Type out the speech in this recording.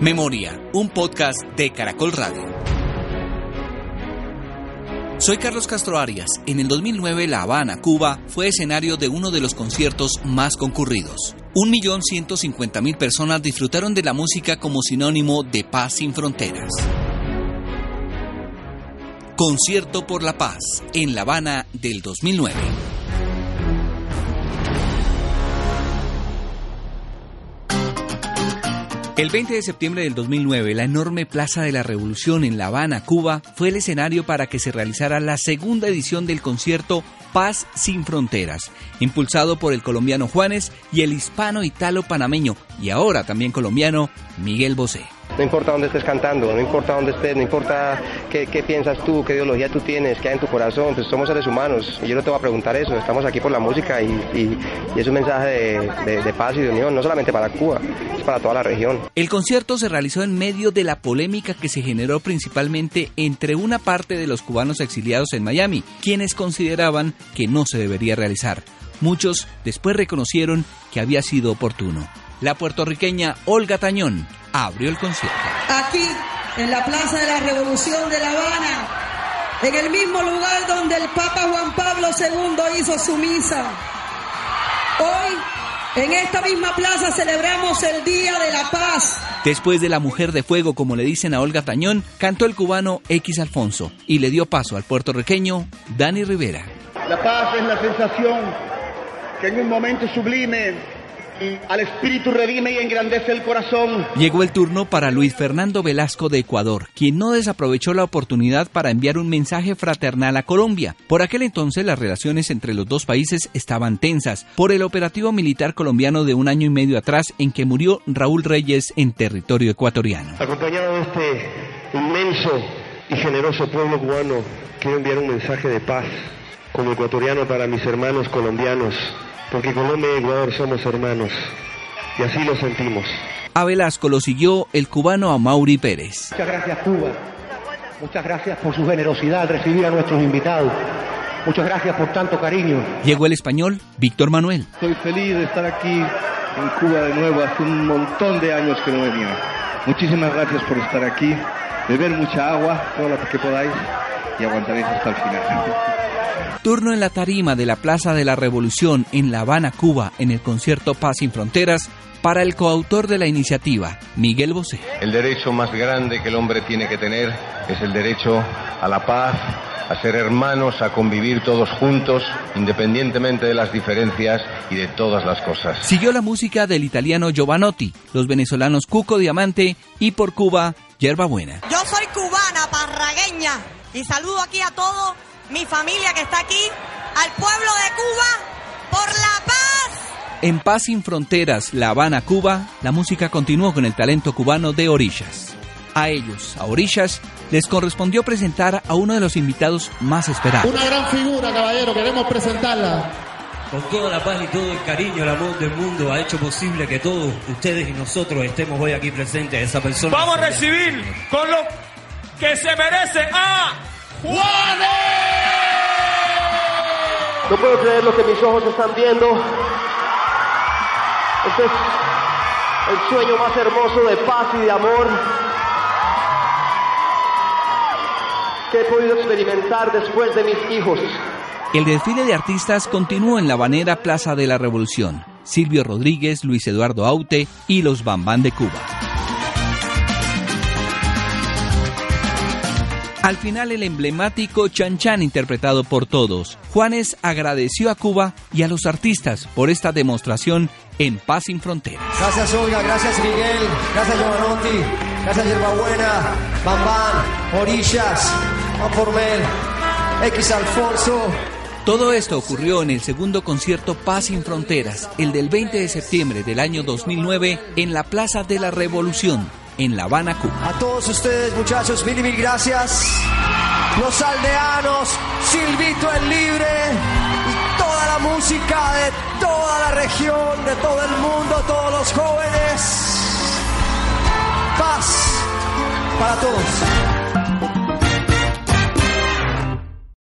Memoria, un podcast de Caracol Radio. Soy Carlos Castro Arias. En el 2009 La Habana, Cuba, fue escenario de uno de los conciertos más concurridos. Un millón ciento cincuenta mil personas disfrutaron de la música como sinónimo de paz sin fronteras. Concierto por la Paz en La Habana del 2009. El 20 de septiembre del 2009, la enorme Plaza de la Revolución en La Habana, Cuba, fue el escenario para que se realizara la segunda edición del concierto Paz sin Fronteras, impulsado por el colombiano Juanes y el hispano-italo-panameño y ahora también colombiano Miguel Bosé. No importa dónde estés cantando, no importa dónde estés, no importa qué, piensas tú, qué ideología tú tienes, qué hay en tu corazón, pues somos seres humanos. Y yo no te voy a preguntar eso, estamos aquí por la música y, es un mensaje de, paz y de unión, no solamente para Cuba, es para toda la región. El concierto se realizó en medio de la polémica que se generó principalmente entre una parte de los cubanos exiliados en Miami, quienes consideraban que no se debería realizar. Muchos después reconocieron que había sido oportuno. La puertorriqueña Olga Tañón abrió el concierto. Aquí, en la Plaza de la Revolución de La Habana, en el mismo lugar donde el Papa Juan Pablo II hizo su misa. Hoy, en esta misma plaza, celebramos el Día de la Paz. Después de la Mujer de Fuego, como le dicen a Olga Tañón, cantó el cubano X Alfonso y le dio paso al puertorriqueño Dani Rivera. La paz es la sensación que en un momento sublime al espíritu redime y engrandece el corazón. Llegó el turno para Luis Fernando Velasco de Ecuador, quien no desaprovechó la oportunidad para enviar un mensaje fraternal a Colombia. Por aquel entonces las relaciones entre los dos países estaban tensas por el operativo militar colombiano de un año y medio atrás en que murió Raúl Reyes en territorio ecuatoriano. Acompañado de este inmenso y generoso pueblo cubano, quiero enviar un mensaje de paz como ecuatoriano para mis hermanos colombianos porque Colombia y Ecuador somos hermanos, y así lo sentimos. A Velasco lo siguió el cubano Amaury Pérez. Muchas gracias Cuba, muchas gracias por su generosidad al recibir a nuestros invitados. Muchas gracias por tanto cariño. Llegó el español Víctor Manuel. Estoy feliz de estar aquí en Cuba de nuevo. Hace un montón de años que no venía. Muchísimas gracias por estar aquí. Beber mucha agua, todo lo que podáis, y aguantaréis hasta el final. Turno en la tarima de la Plaza de la Revolución en La Habana, Cuba, en el concierto Paz sin Fronteras, para el coautor de la iniciativa, Miguel Bosé. El derecho más grande que el hombre tiene que tener es el derecho a la paz, a ser hermanos, a convivir todos juntos, independientemente de las diferencias y de todas las cosas. Siguió la música del italiano Giovanotti, los venezolanos Cuco Diamante y por Cuba, Yerba Buena. Cubana, parragueña, y saludo aquí a todos mi familia que está aquí, al pueblo de Cuba, por la paz. En Paz sin Fronteras, La Habana, Cuba, la música continuó con el talento cubano de Orillas. A ellos, a Orillas, les correspondió presentar a uno de los invitados más esperados. Una gran figura, caballero, queremos presentarla. Con toda la paz y todo el cariño, el amor del mundo ha hecho posible que todos ustedes y nosotros estemos hoy aquí presentes. Esa persona. Vamos a recibir con lo que se merece a Juanes. No puedo creer lo que mis ojos están viendo. Este es el sueño más hermoso de paz y de amor que he podido experimentar después de mis hijos. El desfile de artistas continuó en la banera Plaza de la Revolución. Silvio Rodríguez, Luis Eduardo Aute y los Bambán de Cuba. Al final el emblemático Chan Chan interpretado por todos. Juanes agradeció a Cuba y a los artistas por esta demostración en Paz sin Fronteras. Gracias Olga, gracias Miguel, gracias Giovanotti, gracias Yerbabuena, Bambán, Orillas, Formel, X Alfonso. Todo esto ocurrió en el segundo concierto Paz sin Fronteras, el del 20 de septiembre del año 2009 en la Plaza de la Revolución, en La Habana, Cuba. A todos ustedes, muchachos, mil y mil gracias. Los aldeanos, Silvito el Libre y toda la música de toda la región, de todo el mundo, todos los jóvenes. Paz para todos.